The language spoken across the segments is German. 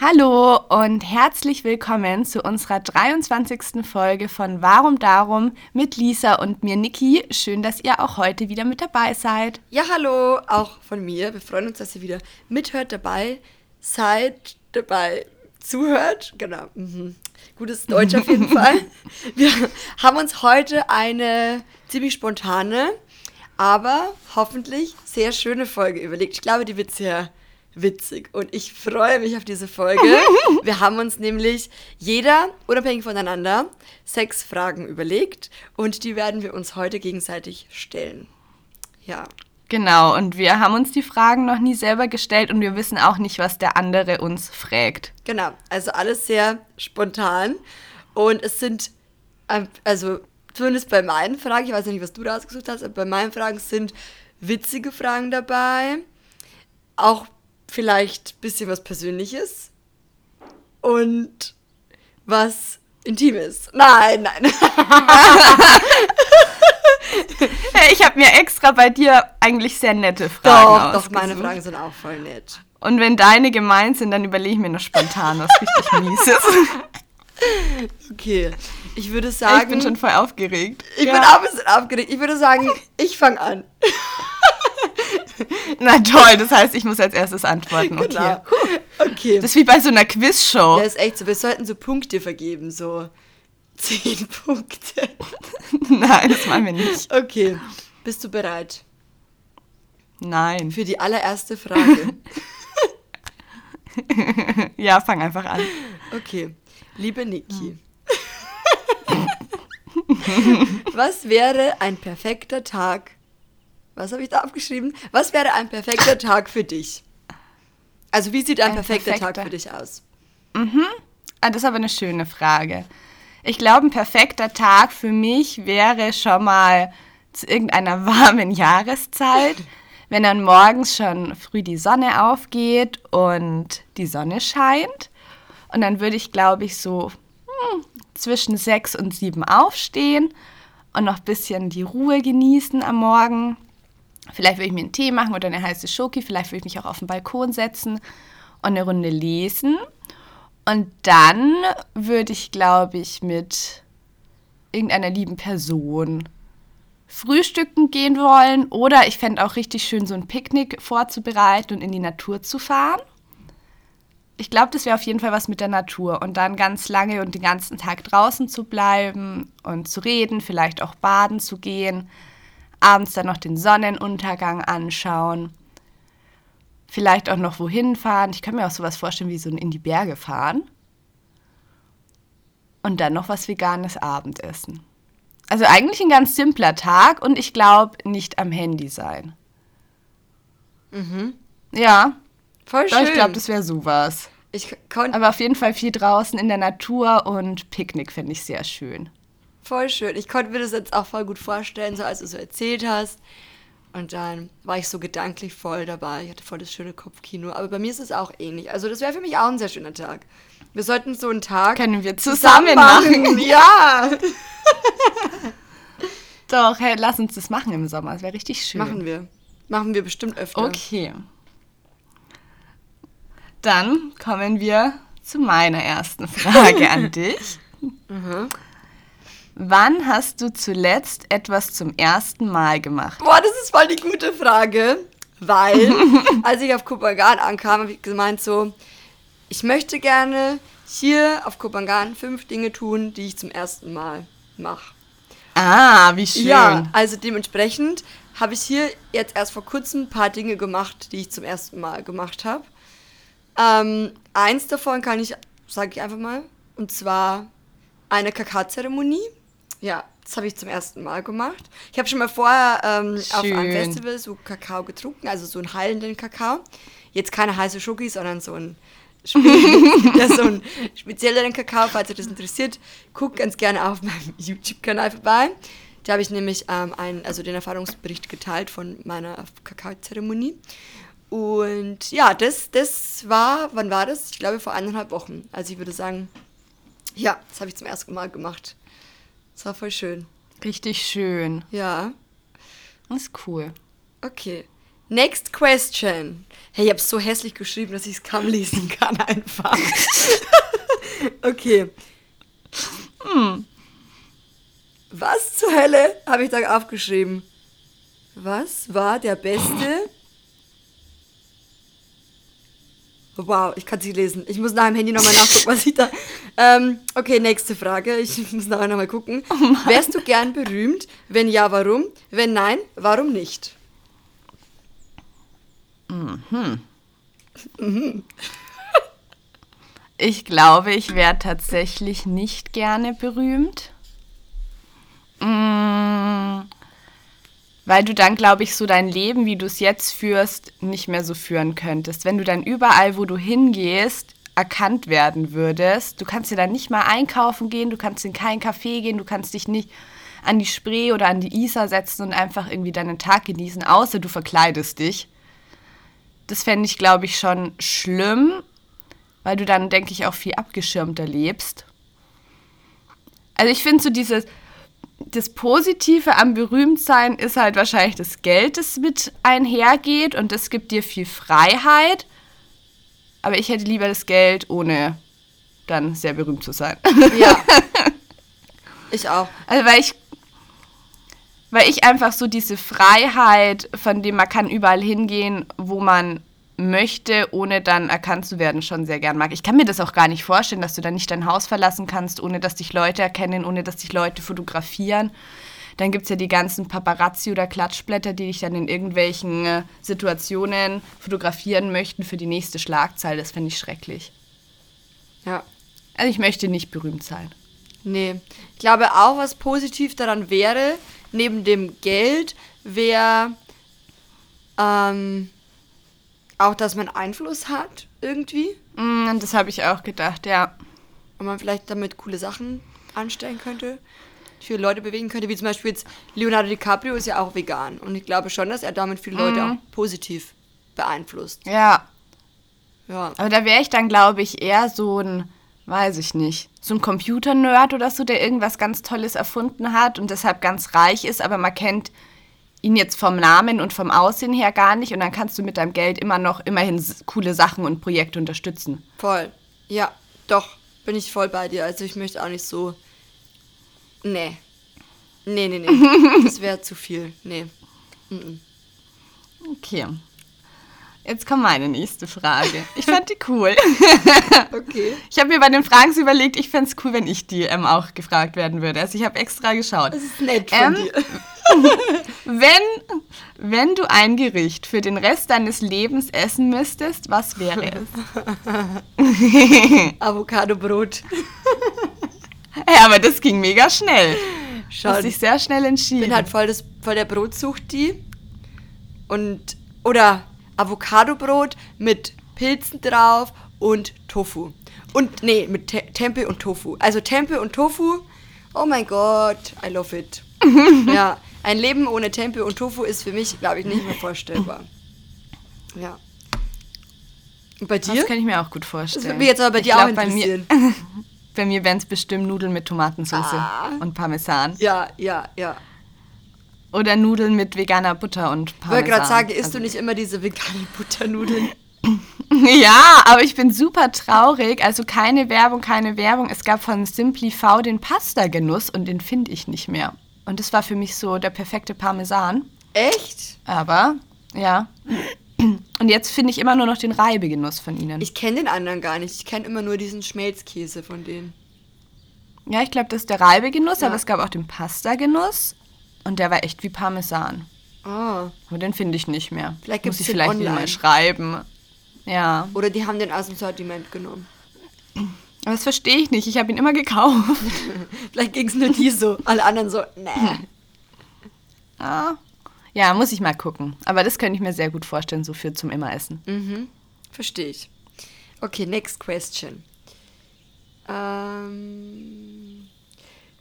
Hallo und herzlich willkommen zu unserer 23. Folge von Warum Darum mit Lisa und mir Niki. Schön, dass ihr auch heute wieder mit dabei seid. Ja, hallo, auch von mir. Wir freuen uns, dass ihr wieder mithört, dabei seid, dabei zuhört. Genau. Mhm. Gutes Deutsch auf jeden Fall. Wir haben uns heute eine ziemlich spontane, aber hoffentlich sehr schöne Folge überlegt. Ich glaube, die wird sehr witzig und ich freue mich auf diese Folge. Wir haben uns nämlich jeder, unabhängig voneinander, sechs Fragen überlegt und die werden wir uns heute gegenseitig stellen. Ja. Genau, und wir haben uns die Fragen noch nie selber gestellt und wir wissen auch nicht, was der andere uns fragt. Genau, also alles sehr spontan und es sind, ähm, also zumindest bei meinen Fragen, ich weiß nicht, was du da ausgesucht hast, aber bei meinen Fragen sind witzige Fragen dabei, auch vielleicht ein bisschen was Persönliches und was Intimes. Nein, nein. ich habe mir extra bei dir eigentlich sehr nette Fragen Doch, doch, meine Fragen sind auch voll nett. Und wenn deine gemeint sind, dann überlege ich mir noch spontan was richtig Mieses. Okay, ich würde sagen... Ich bin schon voll aufgeregt. Ich ja. bin auch ein bisschen aufgeregt. Ich würde sagen, ich fange an. Na toll, das heißt, ich muss als erstes antworten. Okay. Genau. okay. Das ist wie bei so einer Quizshow. Ja, ist echt so. Wir sollten so Punkte vergeben, so zehn Punkte. Nein, das machen wir nicht. Okay. Bist du bereit? Nein. Für die allererste Frage. ja, fang einfach an. Okay. Liebe Niki. Was wäre ein perfekter Tag was habe ich da abgeschrieben? Was wäre ein perfekter Tag für dich? Also wie sieht ein, ein perfekter, perfekter, Tag für dich aus? Mhm. Ah, das ist aber eine schöne Frage. Ich glaube, ein perfekter Tag für mich wäre schon mal zu irgendeiner warmen Jahreszeit, wenn dann morgens schon früh die Sonne aufgeht und die Sonne scheint. Und dann würde ich, glaube ich, so hm, zwischen sechs und sieben aufstehen und noch ein bisschen die Ruhe genießen am Morgen. Vielleicht würde ich mir einen Tee machen oder eine heiße Schoki. Vielleicht würde ich mich auch auf den Balkon setzen und eine Runde lesen. Und dann würde ich, glaube ich, mit irgendeiner lieben Person frühstücken gehen wollen. Oder ich fände auch richtig schön, so ein Picknick vorzubereiten und in die Natur zu fahren. Ich glaube, das wäre auf jeden Fall was mit der Natur. Und dann ganz lange und den ganzen Tag draußen zu bleiben und zu reden, vielleicht auch baden zu gehen abends dann noch den Sonnenuntergang anschauen. Vielleicht auch noch wohin fahren. Ich kann mir auch sowas vorstellen wie so ein in die Berge fahren. Und dann noch was veganes Abendessen. Also eigentlich ein ganz simpler Tag und ich glaube nicht am Handy sein. Mhm. Ja. Voll schön. Ich glaube, das wäre sowas. Ich Aber auf jeden Fall viel draußen in der Natur und Picknick finde ich sehr schön. Voll schön. Ich konnte mir das jetzt auch voll gut vorstellen, so als du so erzählt hast. Und dann war ich so gedanklich voll dabei. Ich hatte voll das schöne Kopfkino. Aber bei mir ist es auch ähnlich. Also das wäre für mich auch ein sehr schöner Tag. Wir sollten so einen Tag. Können wir zusammen, zusammen machen. Ja! Doch, hey, lass uns das machen im Sommer. Das wäre richtig schön. Machen wir. Machen wir bestimmt öfter. Okay. Dann kommen wir zu meiner ersten Frage an dich. Mhm. Wann hast du zuletzt etwas zum ersten Mal gemacht? Boah, das ist voll die gute Frage, weil als ich auf Kopangan ankam, habe ich gemeint so, ich möchte gerne hier auf Kopangan fünf Dinge tun, die ich zum ersten Mal mache. Ah, wie schön. Ja, also dementsprechend habe ich hier jetzt erst vor kurzem ein paar Dinge gemacht, die ich zum ersten Mal gemacht habe. Ähm, eins davon kann ich, sage ich einfach mal, und zwar eine Kakaozeremonie. Ja, das habe ich zum ersten Mal gemacht. Ich habe schon mal vorher ähm, auf einem Festival so Kakao getrunken, also so einen heilenden Kakao. Jetzt keine heiße Schoki, sondern so ein, ja, so ein spezielleren Kakao. Falls euch das interessiert, guckt ganz gerne auf meinem YouTube-Kanal vorbei. Da habe ich nämlich ähm, einen, also den Erfahrungsbericht geteilt von meiner Kakaozeremonie. Und ja, das, das war, wann war das? Ich glaube vor eineinhalb Wochen. Also ich würde sagen, ja, das habe ich zum ersten Mal gemacht. Das war voll schön. Richtig schön. Ja. Das ist cool. Okay. Next question. Hey, ich habe so hässlich geschrieben, dass ich es kaum lesen kann einfach. okay. Hm. Was zur Hölle habe ich da aufgeschrieben? Was war der beste? Wow, ich kann sie lesen. Ich muss nach dem Handy nochmal nachgucken, was ich da. Ähm, okay, nächste Frage. Ich muss nachher nochmal gucken. Oh Wärst du gern berühmt? Wenn ja, warum? Wenn nein, warum nicht? Mhm. mhm. Ich glaube, ich wäre tatsächlich nicht gerne berühmt. Mm, weil du dann, glaube ich, so dein Leben, wie du es jetzt führst, nicht mehr so führen könntest. Wenn du dann überall, wo du hingehst, erkannt werden würdest, du kannst dir dann nicht mal einkaufen gehen, du kannst in kein Café gehen, du kannst dich nicht an die Spree oder an die Isar setzen und einfach irgendwie deinen Tag genießen, außer du verkleidest dich. Das fände ich, glaube ich, schon schlimm, weil du dann, denke ich, auch viel abgeschirmter lebst. Also ich finde so dieses, das Positive am Berühmtsein ist halt wahrscheinlich das Geld, das mit einhergeht und das gibt dir viel Freiheit. Aber ich hätte lieber das Geld, ohne dann sehr berühmt zu sein. Ja. ich auch. Also weil ich weil ich einfach so diese Freiheit, von dem man kann überall hingehen, wo man möchte, ohne dann erkannt zu werden, schon sehr gern mag. Ich kann mir das auch gar nicht vorstellen, dass du dann nicht dein Haus verlassen kannst, ohne dass dich Leute erkennen, ohne dass dich Leute fotografieren. Dann gibt es ja die ganzen Paparazzi oder Klatschblätter, die dich dann in irgendwelchen äh, Situationen fotografieren möchten für die nächste Schlagzeile. Das fände ich schrecklich. Ja. Also ich möchte nicht berühmt sein. Nee. Ich glaube auch, was positiv daran wäre, neben dem Geld, wäre ähm, auch, dass man Einfluss hat irgendwie. Mm, das habe ich auch gedacht, ja. Und man vielleicht damit coole Sachen anstellen könnte, viele Leute bewegen könnte, wie zum Beispiel jetzt Leonardo DiCaprio ist ja auch vegan. Und ich glaube schon, dass er damit viele Leute mhm. auch positiv beeinflusst. Ja. Ja. Aber da wäre ich dann, glaube ich, eher so ein, weiß ich nicht, so ein Computer-Nerd oder so, der irgendwas ganz Tolles erfunden hat und deshalb ganz reich ist, aber man kennt ihn jetzt vom Namen und vom Aussehen her gar nicht und dann kannst du mit deinem Geld immer noch immerhin coole Sachen und Projekte unterstützen. Voll. Ja, doch, bin ich voll bei dir. Also ich möchte auch nicht so. Nee. Nee, nee, nee. das wäre zu viel. Nee. Mm -mm. Okay. Jetzt kommt meine nächste Frage. Ich fand die cool. okay. Ich habe mir bei den Fragen überlegt, ich fände es cool, wenn ich die ähm, auch gefragt werden würde. Also ich habe extra geschaut. Das ist nett von ähm, dir. Wenn, wenn du ein Gericht für den Rest deines Lebens essen müsstest, was wäre es? Avocado-Brot. Ja, aber das ging mega schnell. Schon. Hast dich sehr schnell entschieden. Ich bin halt voll, das, voll der Brotsucht, die. Und, oder Avocado-Brot mit Pilzen drauf und Tofu. Und, nee, mit Te Tempeh und Tofu. Also Tempeh und Tofu, oh mein Gott, I love it. ja, ein Leben ohne Tempeh und Tofu ist für mich, glaube ich, nicht mehr vorstellbar. Ja. Und bei dir? Das kann ich mir auch gut vorstellen. Das würde mich jetzt aber bei ich dir glaub, auch interessieren. Bei mir, bei mir wären es bestimmt Nudeln mit Tomatensauce ah. und Parmesan. Ja, ja, ja. Oder Nudeln mit veganer Butter und Parmesan. Ich wollte gerade sagen, isst also du nicht immer diese veganen Butternudeln? ja, aber ich bin super traurig. Also keine Werbung, keine Werbung. Es gab von Simply V den Pasta-Genuss und den finde ich nicht mehr. Und das war für mich so der perfekte Parmesan. Echt? Aber, ja. Und jetzt finde ich immer nur noch den Reibegenuss von ihnen. Ich kenne den anderen gar nicht. Ich kenne immer nur diesen Schmelzkäse von denen. Ja, ich glaube, das ist der Reibegenuss, ja. aber es gab auch den Pasta-Genuss. Und der war echt wie Parmesan. Oh. Aber den finde ich nicht mehr. Vielleicht Muss ich vielleicht online. mal schreiben. Ja. Oder die haben den aus dem Sortiment genommen. Aber das verstehe ich nicht. Ich habe ihn immer gekauft. vielleicht ging es nur die so. Alle anderen so, nee. Ah. Ja, muss ich mal gucken. Aber das könnte ich mir sehr gut vorstellen, so für zum Immeressen. Mhm. Verstehe ich. Okay, next question. Ähm,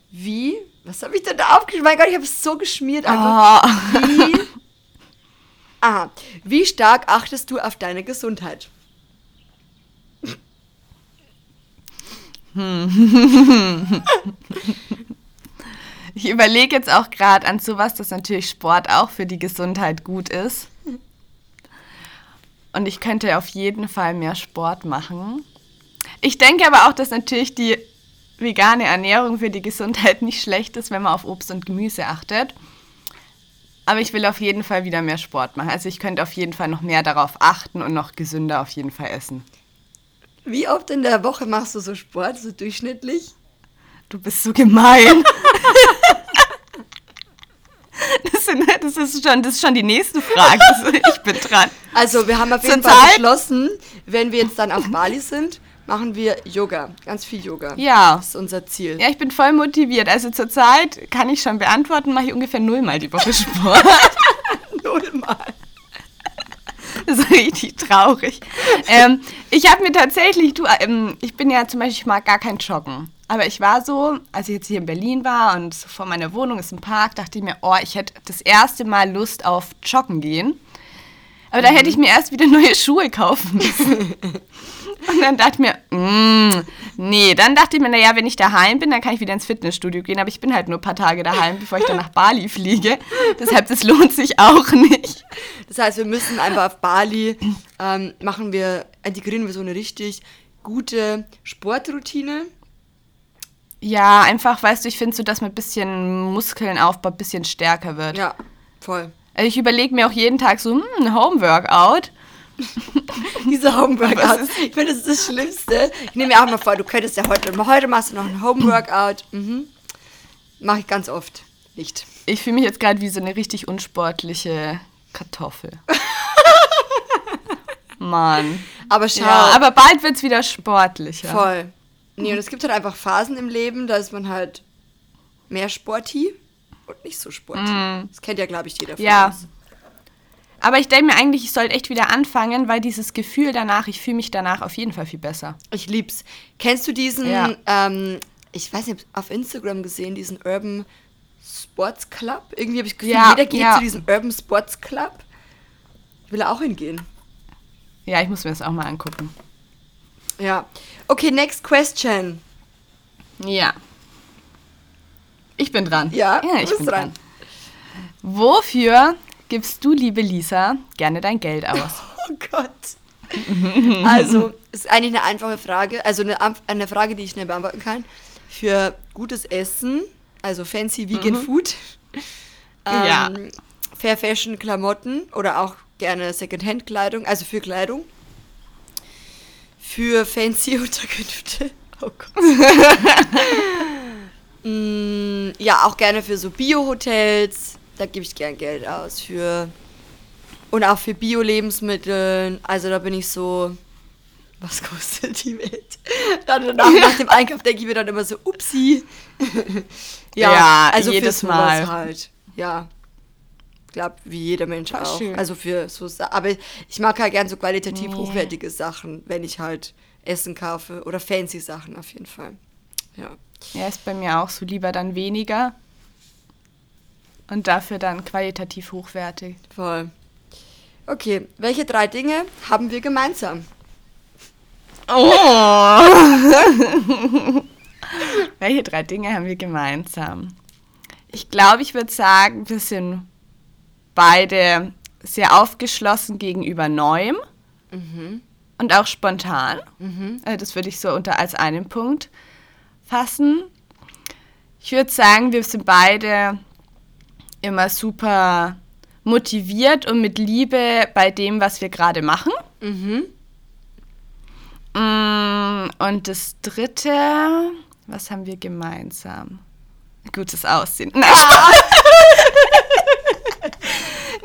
wie was habe ich denn da aufgeschrieben? Mein Gott, ich habe es so geschmiert. Einfach. Oh. Wie, aha, wie stark achtest du auf deine Gesundheit? Ich überlege jetzt auch gerade an sowas, dass natürlich Sport auch für die Gesundheit gut ist. Und ich könnte auf jeden Fall mehr Sport machen. Ich denke aber auch, dass natürlich die vegane Ernährung für die Gesundheit nicht schlecht ist, wenn man auf Obst und Gemüse achtet. Aber ich will auf jeden Fall wieder mehr Sport machen. Also ich könnte auf jeden Fall noch mehr darauf achten und noch gesünder auf jeden Fall essen. Wie oft in der Woche machst du so Sport, so durchschnittlich? Du bist so gemein. das, sind, das, ist schon, das ist schon die nächste Frage. Ich bin dran. Also wir haben auf jeden Fall beschlossen, wenn wir jetzt dann auf Bali sind, machen wir Yoga. Ganz viel Yoga. Ja. Das ist unser Ziel. Ja, ich bin voll motiviert. Also zurzeit kann ich schon beantworten, mache ich ungefähr nullmal die Woche Sport. Das ist richtig traurig. Ähm, ich habe mir tatsächlich, du, ähm, ich bin ja zum Beispiel, ich mag gar kein Joggen. Aber ich war so, als ich jetzt hier in Berlin war und vor meiner Wohnung ist ein Park, dachte ich mir, oh, ich hätte das erste Mal Lust auf Joggen gehen. Aber da hätte ich mir erst wieder neue Schuhe kaufen müssen. Und dann dachte ich mir, mm, nee, dann dachte ich mir, naja, wenn ich daheim bin, dann kann ich wieder ins Fitnessstudio gehen. Aber ich bin halt nur ein paar Tage daheim, bevor ich dann nach Bali fliege. Deshalb, das lohnt sich auch nicht. Das heißt, wir müssen einfach auf Bali, ähm, machen wir, integrieren wir so eine richtig gute Sportroutine. Ja, einfach, weißt du, ich finde so, dass man ein bisschen Muskeln aufbaut, ein bisschen stärker wird. Ja, voll. Also ich überlege mir auch jeden Tag so, hm, ein Homeworkout. Diese Homeworkouts. Ich finde, das ist das Schlimmste. Ich nehme mir auch mal vor, du könntest ja heute, heute machst du noch ein Homeworkout. Mhm. Mache ich ganz oft nicht. Ich fühle mich jetzt gerade wie so eine richtig unsportliche Kartoffel. Mann. Aber schau, Ja, aber bald wird es wieder sportlicher. voll. Nee, und es gibt halt einfach Phasen im Leben, da ist man halt mehr sporty und nicht so sporty. Das kennt ja, glaube ich, jeder von. Ja. uns. Aber ich denke mir eigentlich, ich sollte echt wieder anfangen, weil dieses Gefühl danach, ich fühle mich danach auf jeden Fall viel besser. Ich lieb's. Kennst du diesen, Ja. ähm, ich weiß nicht, auf Instagram gesehen, diesen Urban Sports Club? Irgendwie habe ich gefühlt, Ja, jeder geht ja. zu diesem Urban Sports Club. Ich will auch hingehen. Ja, ich muss mir das auch mal angucken. Ja. Okay, next question. Ja. Ich bin dran. Ja, ja ich bin dran. dran. Wofür gibst du, liebe Lisa, gerne dein Geld aus? Oh Gott. Also, ist eigentlich eine einfache Frage. Also eine, eine Frage, die ich schnell beantworten kann. Für gutes Essen, also fancy Vegan Food. Ja. Ähm, Fair Fashion Klamotten oder auch gerne Secondhand Kleidung, also für Kleidung. Für fancy Unterkünfte. Oh Gott. Mm, ja, auch gerne für so Bio-Hotels. Da gebe ich gern Geld aus. Für und auch für Bio-Lebensmittel. Also da bin ich so, was kostet die Welt? Dann danach, nach dem Einkauf denke ich mir dann immer so, upsi. Ja, also jedes Mal. halt. Ja. Ich glaube, wie jeder Mensch auch. schön. Also für so aber ich mag halt gern so qualitativ Nee. hochwertige Sachen, wenn ich halt Essen kaufe oder fancy Sachen auf jeden Fall. Ja. Ja, ist bei mir auch so lieber dann weniger und dafür dann qualitativ hochwertig. Voll. Okay, welche drei Dinge haben wir gemeinsam? Oh! Welche drei Dinge haben wir gemeinsam? Ich glaube, ich würde sagen, wir sind beide sehr aufgeschlossen gegenüber Neuem und auch spontan. Also das würde ich so unter als einen Punkt fassen. Ich würde sagen, wir sind beide immer super motiviert und mit Liebe bei dem, was wir gerade machen. Mm, Und das dritte, was haben wir gemeinsam? Gutes Aussehen. Nein.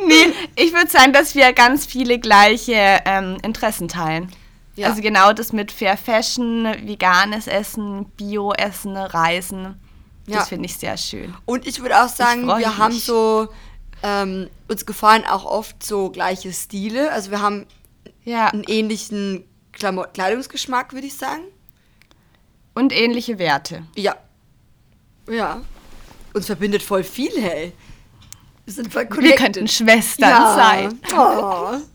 nee, ich würde sagen, dass wir ganz viele gleiche ähm, Interessen teilen. Ja. Also genau das mit Fair Fashion, veganes Essen, Bio-Essen, Reisen. Ja. Das finde ich sehr schön. Und ich würde auch sagen, wir haben mich. so, ähm, uns gefallen auch oft so gleiche Stile. Also wir haben Ja. einen ähnlichen Klamo Kleidungsgeschmack, würde ich sagen. Und ähnliche Werte. Ja. Ja. Uns verbindet voll viel, hey. Wir sind voll Wir connected. könnten Schwestern ja. sein. Oh.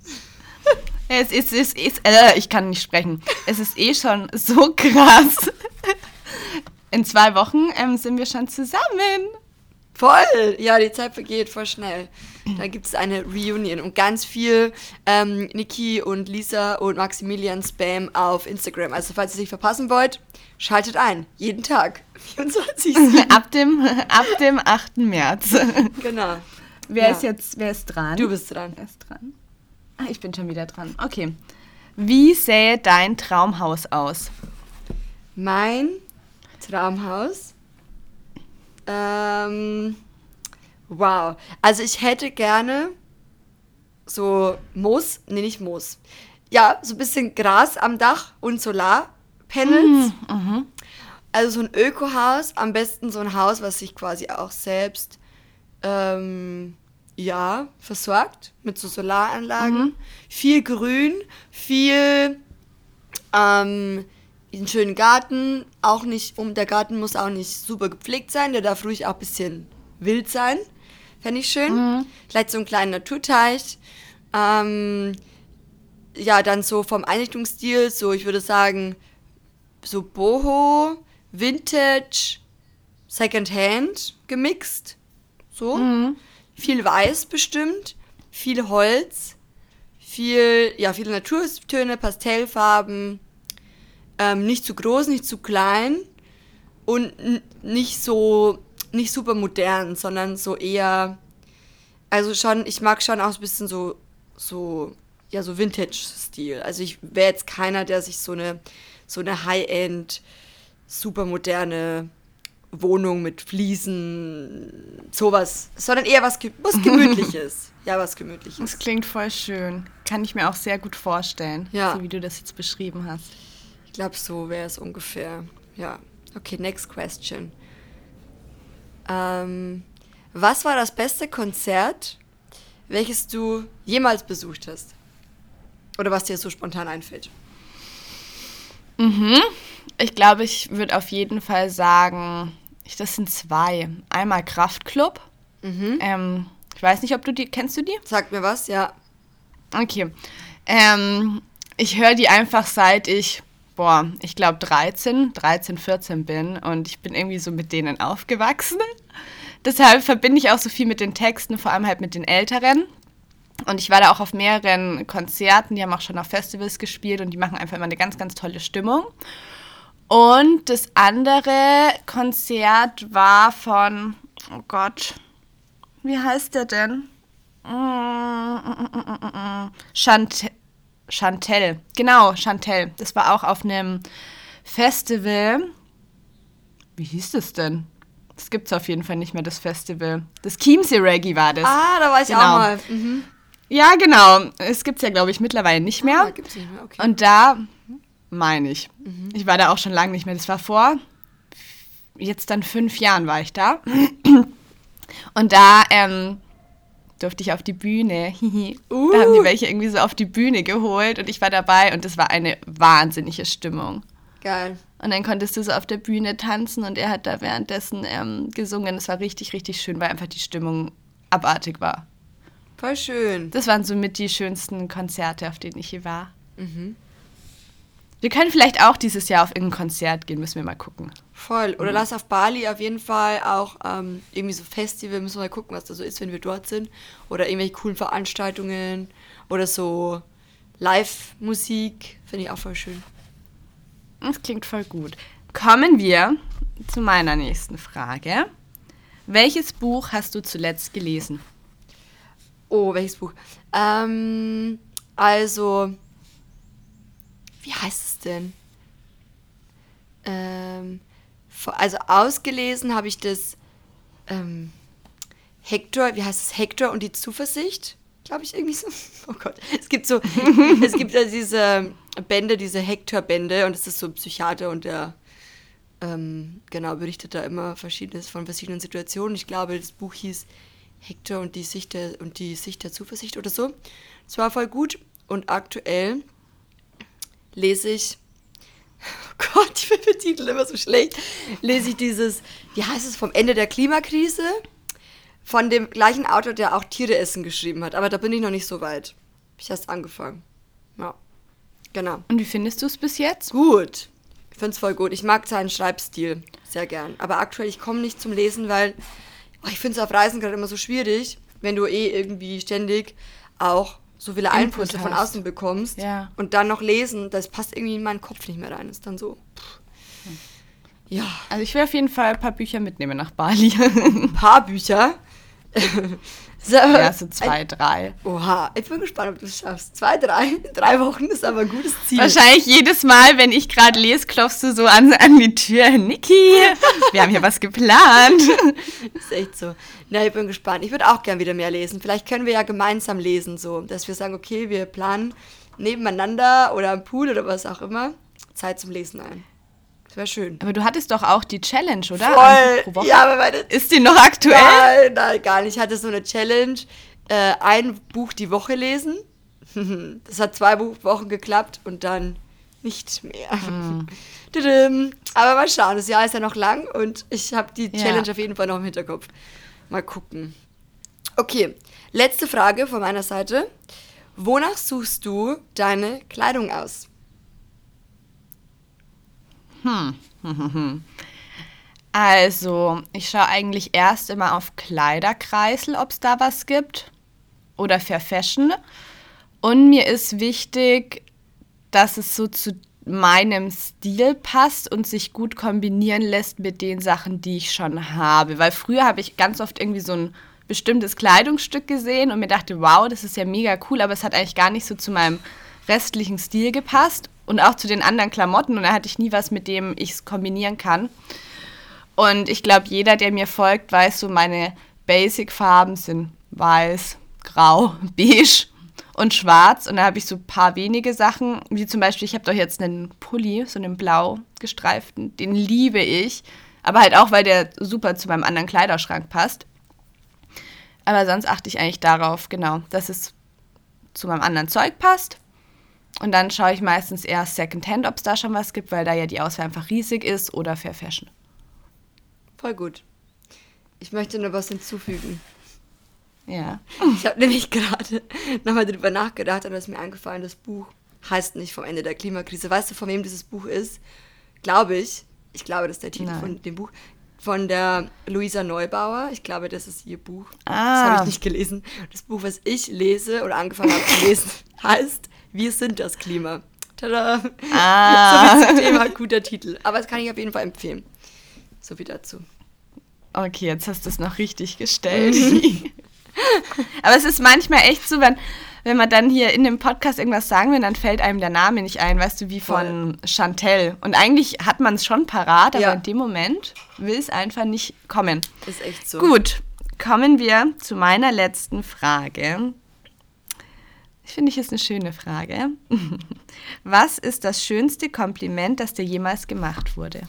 Es ist, es ist, äh, ich kann nicht sprechen. Es ist eh schon so krass. In zwei Wochen ähm, sind wir schon zusammen. Voll! Ja, die Zeit vergeht voll schnell. Da gibt es eine Reunion und ganz viel ähm, Niki und Lisa und Maximilian Spam auf Instagram. Also falls ihr es nicht verpassen wollt, schaltet ein. Jeden Tag. 24. ab, dem, ab dem 8. März. genau. Wer Ja. ist jetzt, wer ist dran? Du bist dran. Wer ist dran? Ah, ich bin schon wieder dran. Okay. Wie sähe dein Traumhaus aus? Mein Traumhaus. Ähm, wow. Also ich hätte gerne so Moos, nee, nicht Moos. Ja, so ein bisschen Gras am Dach und Solarpanels. Also so ein Ökohaus, am besten so ein Haus, was sich quasi auch selbst ähm, ja, versorgt mit so Solaranlagen. Viel Grün, viel ähm, einen schönen Garten, auch nicht, um der Garten muss auch nicht super gepflegt sein, der darf ruhig auch ein bisschen wild sein. Fände ich schön. Vielleicht so einen kleinen Naturteich. Ähm, ja, dann so vom Einrichtungsstil, so ich würde sagen, so Boho, Vintage, Secondhand gemixt. So. Viel Weiß bestimmt, viel Holz, viel, ja, viele Naturtöne, Pastellfarben, ähm, nicht zu groß, nicht zu klein und nicht so, nicht super modern, sondern so eher, also schon, ich mag schon auch ein bisschen so, so, ja, so Vintage-Stil. Also ich wäre jetzt keiner, der sich so eine, so eine High-End, super moderne Wohnung mit Fliesen, sowas, sondern eher was, was Gemütliches. ja, was Gemütliches. Das klingt voll schön. Kann ich mir auch sehr gut vorstellen, Ja. so wie du das jetzt beschrieben hast. Ich glaube, so wäre es ungefähr. Ja. Okay, next question. Ähm, was war das beste Konzert, welches du jemals besucht hast? Oder was dir so spontan einfällt? Ich glaube, ich würde auf jeden Fall sagen, das sind zwei. Einmal Kraftklub. Ähm, ich weiß nicht, ob du die, kennst du die? Sag mir was, ja. Okay. Ähm, ich höre die einfach seit ich, boah, ich glaube 13, 13, 14 bin und ich bin irgendwie so mit denen aufgewachsen. Deshalb verbinde ich auch so viel mit den Texten, vor allem halt mit den Älteren. Und ich war da auch auf mehreren Konzerten, die haben auch schon auf Festivals gespielt und die machen einfach immer eine ganz, ganz tolle Stimmung. Und das andere Konzert war von, oh Gott, wie heißt der denn? Chant Chantel, genau, Chantel. Das war auch auf einem Festival. Wie hieß das denn? Das gibt es auf jeden Fall nicht mehr, das Festival. Das Chiemsee Reggae war das. Ah, da war ich Genau. auch mal. Mhm. Ja, genau. Es gibt es ja, glaube ich, mittlerweile nicht mehr. Ah, gibt's nicht mehr, okay. Und da meine ich. Ich war da auch schon lange nicht mehr. Das war vor jetzt dann fünf Jahren war ich da. Und da ähm, durfte ich auf die Bühne. Da haben die welche irgendwie so auf die Bühne geholt und ich war dabei und das war eine wahnsinnige Stimmung. Geil. Und dann konntest du so auf der Bühne tanzen und er hat da währenddessen ähm, gesungen. Das war richtig, richtig schön, weil einfach die Stimmung abartig war. Voll schön. Das waren somit die schönsten Konzerte, auf denen ich hier war. Wir können vielleicht auch dieses Jahr auf irgendein Konzert gehen, müssen wir mal gucken. Voll. Mhm. Oder lass auf Bali auf jeden Fall auch ähm, irgendwie so Festival, müssen wir mal gucken, was da so ist, wenn wir dort sind. Oder irgendwelche coolen Veranstaltungen oder so Live-Musik. Finde ich auch voll schön. Das klingt voll gut. Kommen wir zu meiner nächsten Frage. Welches Buch hast du zuletzt gelesen? Oh, welches Buch? Ähm, also, wie heißt es denn? Ähm, also ausgelesen habe ich das ähm, Hector, wie heißt es? Hector und die Zuversicht, glaube ich irgendwie so. Oh Gott, es gibt so, es gibt ja diese Bände, diese Hector-Bände und es ist so ein Psychiater und der ähm, genau berichtet da immer verschiedenes von verschiedenen Situationen. Ich glaube, das Buch hieß Hector und die Sicht der, und die Sicht der Zuversicht oder so. Es war voll gut und aktuell lese ich, oh Gott, ich finde den Titel immer so schlecht, lese ich dieses, wie heißt es, vom Ende der Klimakrise von dem gleichen Autor, der auch Tiere essen geschrieben hat. Aber da bin ich noch nicht so weit. Hab ich erst angefangen. Ja, genau. Und wie findest du es bis jetzt? Gut. Ich finde es voll gut. Ich mag seinen Schreibstil sehr gern. Aber aktuell, ich komme nicht zum Lesen, weil oh, ich finde es auf Reisen gerade immer so schwierig, wenn du eh irgendwie ständig auch so viele Einflüsse von außen bekommst Ja. und dann noch lesen, das passt irgendwie in meinen Kopf nicht mehr rein. Ist dann so. Ja, Also ich will auf jeden Fall ein paar Bücher mitnehmen nach Bali. ein paar Bücher. so, so zwei, drei. Oha, ich bin gespannt, ob du es schaffst. Zwei, drei, drei Wochen ist aber ein gutes Ziel. Wahrscheinlich jedes Mal, wenn ich gerade lese, klopfst du so an, an die Tür. Niki, wir haben hier was geplant. Ist echt so. Na, ich bin gespannt. Ich würde auch gern wieder mehr lesen. Vielleicht können wir ja gemeinsam lesen, so, dass wir sagen, okay, wir planen nebeneinander oder am Pool oder was auch immer Zeit zum Lesen ein. Wäre schön. Aber du hattest doch auch die Challenge, oder? Voll. Woche. Ja, aber meine. Ist die noch aktuell? Nein, nein, gar nicht. Ich hatte so eine Challenge, äh, ein Buch die Woche lesen. Das hat zwei Wochen geklappt und dann nicht mehr. Hm. Aber mal schauen, das Jahr ist ja noch lang und ich habe die Ja. Challenge auf jeden Fall noch im Hinterkopf. Mal gucken. Okay, letzte Frage von meiner Seite. Wonach suchst du deine Kleidung aus? Also, ich schaue eigentlich erst immer auf Kleiderkreisel, ob es da was gibt. Oder Fair Fashion. Und mir ist wichtig, dass es so zu meinem Stil passt und sich gut kombinieren lässt mit den Sachen, die ich schon habe. Weil früher habe ich ganz oft irgendwie so ein bestimmtes Kleidungsstück gesehen und mir dachte, wow, das ist ja mega cool, aber es hat eigentlich gar nicht so zu meinem restlichen Stil gepasst und auch zu den anderen Klamotten und da hatte ich nie was, mit dem ich es kombinieren kann. Und ich glaube, jeder, der mir folgt, weiß so, meine Basic-Farben sind weiß, grau, beige und schwarz. Und da habe ich so ein paar wenige Sachen, wie zum Beispiel, ich habe doch jetzt einen Pulli, so einen blau gestreiften, den liebe ich. Aber halt auch, weil der super zu meinem anderen Kleiderschrank passt. Aber sonst achte ich eigentlich darauf, genau, dass es zu meinem anderen Zeug passt. Und dann schaue ich meistens eher Secondhand, ob es da schon was gibt, weil da ja die Auswahl einfach riesig ist oder Fair Fashion. Voll gut. Ich möchte nur was hinzufügen. Ja. Ich habe nämlich gerade nochmal drüber nachgedacht und da ist mir eingefallen, das Buch heißt nicht vom Ende der Klimakrise. Weißt du, von wem dieses Buch ist? Glaube ich. Ich glaube, das ist der Titel Nein. von dem Buch. Von der Luisa Neubauer. Ich glaube, das ist ihr Buch. Das Ah. habe ich nicht gelesen. Das Buch, was ich lese oder angefangen habe zu lesen, heißt Wir sind das Klima. Tada! Ah. So viel zum Thema, guter Titel. Aber das kann ich auf jeden Fall empfehlen. So viel dazu. Okay, jetzt hast du es noch richtig gestellt. Aber es ist manchmal echt so, wenn, wenn man dann hier in dem Podcast irgendwas sagen will, dann fällt einem der Name nicht ein, weißt du, wie von Chantel. Und eigentlich hat man es schon parat, aber Ja. in dem Moment will es einfach nicht kommen. Ist echt so. Gut, kommen wir zu meiner letzten Frage. Ich finde, ich ist eine schöne Frage. Was ist das schönste Kompliment, das dir jemals gemacht wurde?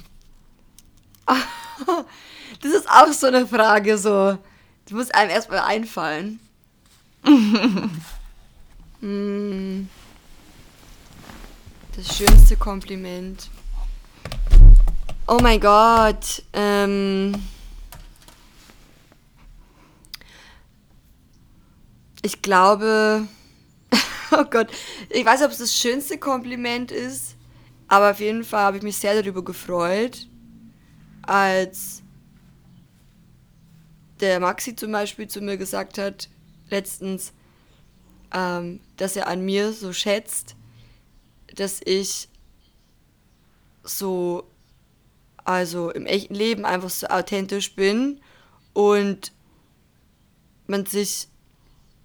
Das ist auch so eine Frage, so. Das muss einem erstmal einfallen. Hm. das schönste Kompliment. Oh mein Gott. Ähm. Ich glaube. Oh Gott. Ich weiß nicht, ob es das schönste Kompliment ist, aber auf jeden Fall habe ich mich sehr darüber gefreut, als der Maxi zum Beispiel zu mir gesagt hat, letztens, ähm, dass er an mir so schätzt, dass ich so, also im echten Leben einfach so authentisch bin und man sich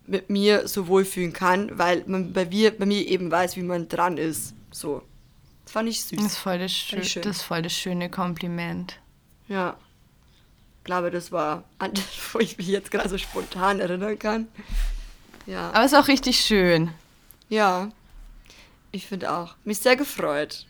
mit mir so wohlfühlen kann, weil man bei mir, bei mir eben weiß, wie man dran ist. So. Das fand ich süß. Das ist voll das, schön, schön. das, ist voll das schöne Kompliment. Ja. Ich glaube, das war, an das, wo ich mich jetzt gerade so spontan erinnern kann. Ja. Aber es ist auch richtig schön. Ja. Ich finde auch. Mich sehr gefreut.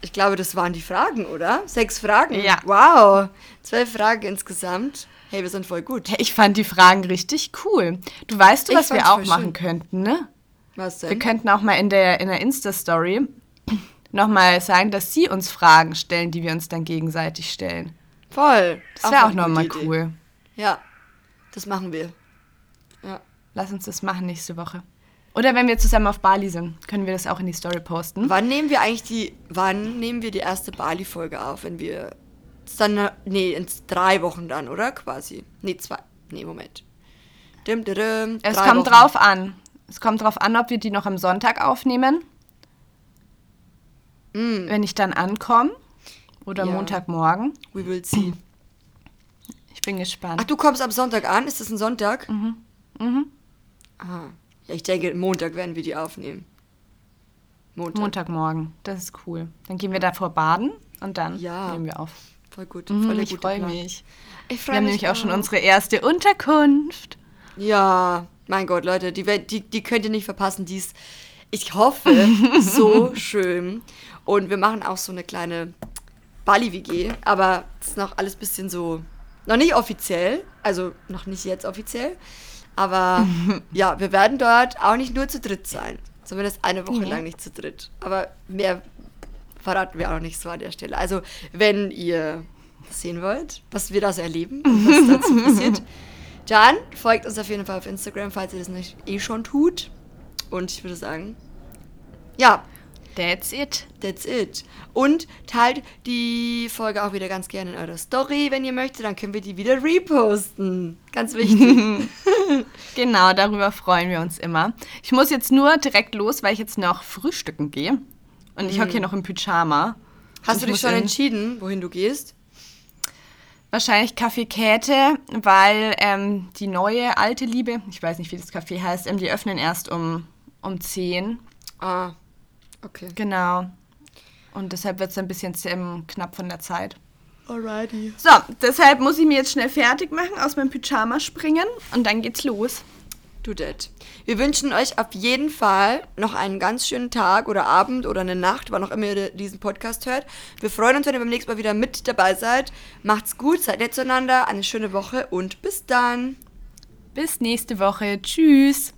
Ich glaube, das waren die Fragen, oder? Sechs Fragen? Ja. Wow. Zwölf Fragen insgesamt. Hey, wir sind voll gut. Hey, Ich fand die Fragen richtig cool. Du weißt du, was wir auch machen schön. könnten, ne? Was denn? Wir könnten auch mal in der, in der Insta-Story nochmal sagen, dass sie uns Fragen stellen, die wir uns dann gegenseitig stellen. Voll. Das wäre auch gute nochmal cool. Ja. Das machen wir. Ja. Lass uns das machen nächste Woche. Oder wenn wir zusammen auf Bali sind, können wir das auch in die Story posten. Wann nehmen wir eigentlich die, wann nehmen wir die erste Bali-Folge auf, wenn wir dann, nee, in drei Wochen dann, oder? Quasi. Nee, zwei. Nee, Moment. Dim, dim, dim, Es kommt Wochen. drauf an. Es kommt drauf an, ob wir die noch am Sonntag aufnehmen. Wenn ich dann ankomme. Oder Mm. Ja. Montagmorgen. We will see. Ich bin gespannt. Ach, du kommst am Sonntag an? Ist das ein Sonntag? Mhm. Mhm. Ah. Ja, ich denke, Montag werden wir die aufnehmen. Montag. Montagmorgen. Das ist cool. Dann gehen wir davor baden und dann Ja. nehmen wir auf. Voll gut. Mhm, Voll der ich freue mich. Ich Wir freue haben mich nämlich auch schon unsere erste Unterkunft. Ja, mein Gott, Leute, die, die, die könnt ihr nicht verpassen. Die ist, ich hoffe, so schön. Und wir machen auch so eine kleine Bali-WG, aber das ist noch alles ein bisschen so, noch nicht offiziell, also noch nicht jetzt offiziell. Aber ja, wir werden dort auch nicht nur zu dritt sein. Zumindest eine Woche Nee. lang nicht zu dritt. Aber mehr verraten wir auch nicht so an der Stelle. Also, wenn ihr sehen wollt, was wir da so erleben was dazu passiert, dann folgt uns auf jeden Fall auf Instagram, falls ihr das nicht eh schon tut. Und ich würde sagen, ja, That's it. that's it. Und teilt die Folge auch wieder ganz gerne in eurer Story, wenn ihr möchtet. Dann können wir die wieder reposten. Ganz wichtig. Genau, darüber freuen wir uns immer. Ich muss jetzt nur direkt los, weil ich jetzt noch frühstücken gehe. Und ich hocke hier noch im Pyjama. Hast du dich schon in- entschieden, wohin du gehst? Wahrscheinlich Café Käthe, weil ähm, die neue alte Liebe, ich weiß nicht, wie das Café heißt, ähm, die öffnen erst um, um 10. Ah, okay. Genau. Und deshalb wird es ein bisschen ähm, knapp von der Zeit. Alrighty. So, deshalb muss ich mir jetzt schnell fertig machen, aus meinem Pyjama springen und dann geht's los. Do. Wir wünschen euch auf jeden Fall noch einen ganz schönen Tag oder Abend oder eine Nacht, wann auch immer ihr diesen Podcast hört. Wir freuen uns, wenn ihr beim nächsten Mal wieder mit dabei seid. Macht's gut, seid nett zueinander, eine schöne Woche und bis dann. Bis nächste Woche. Tschüss.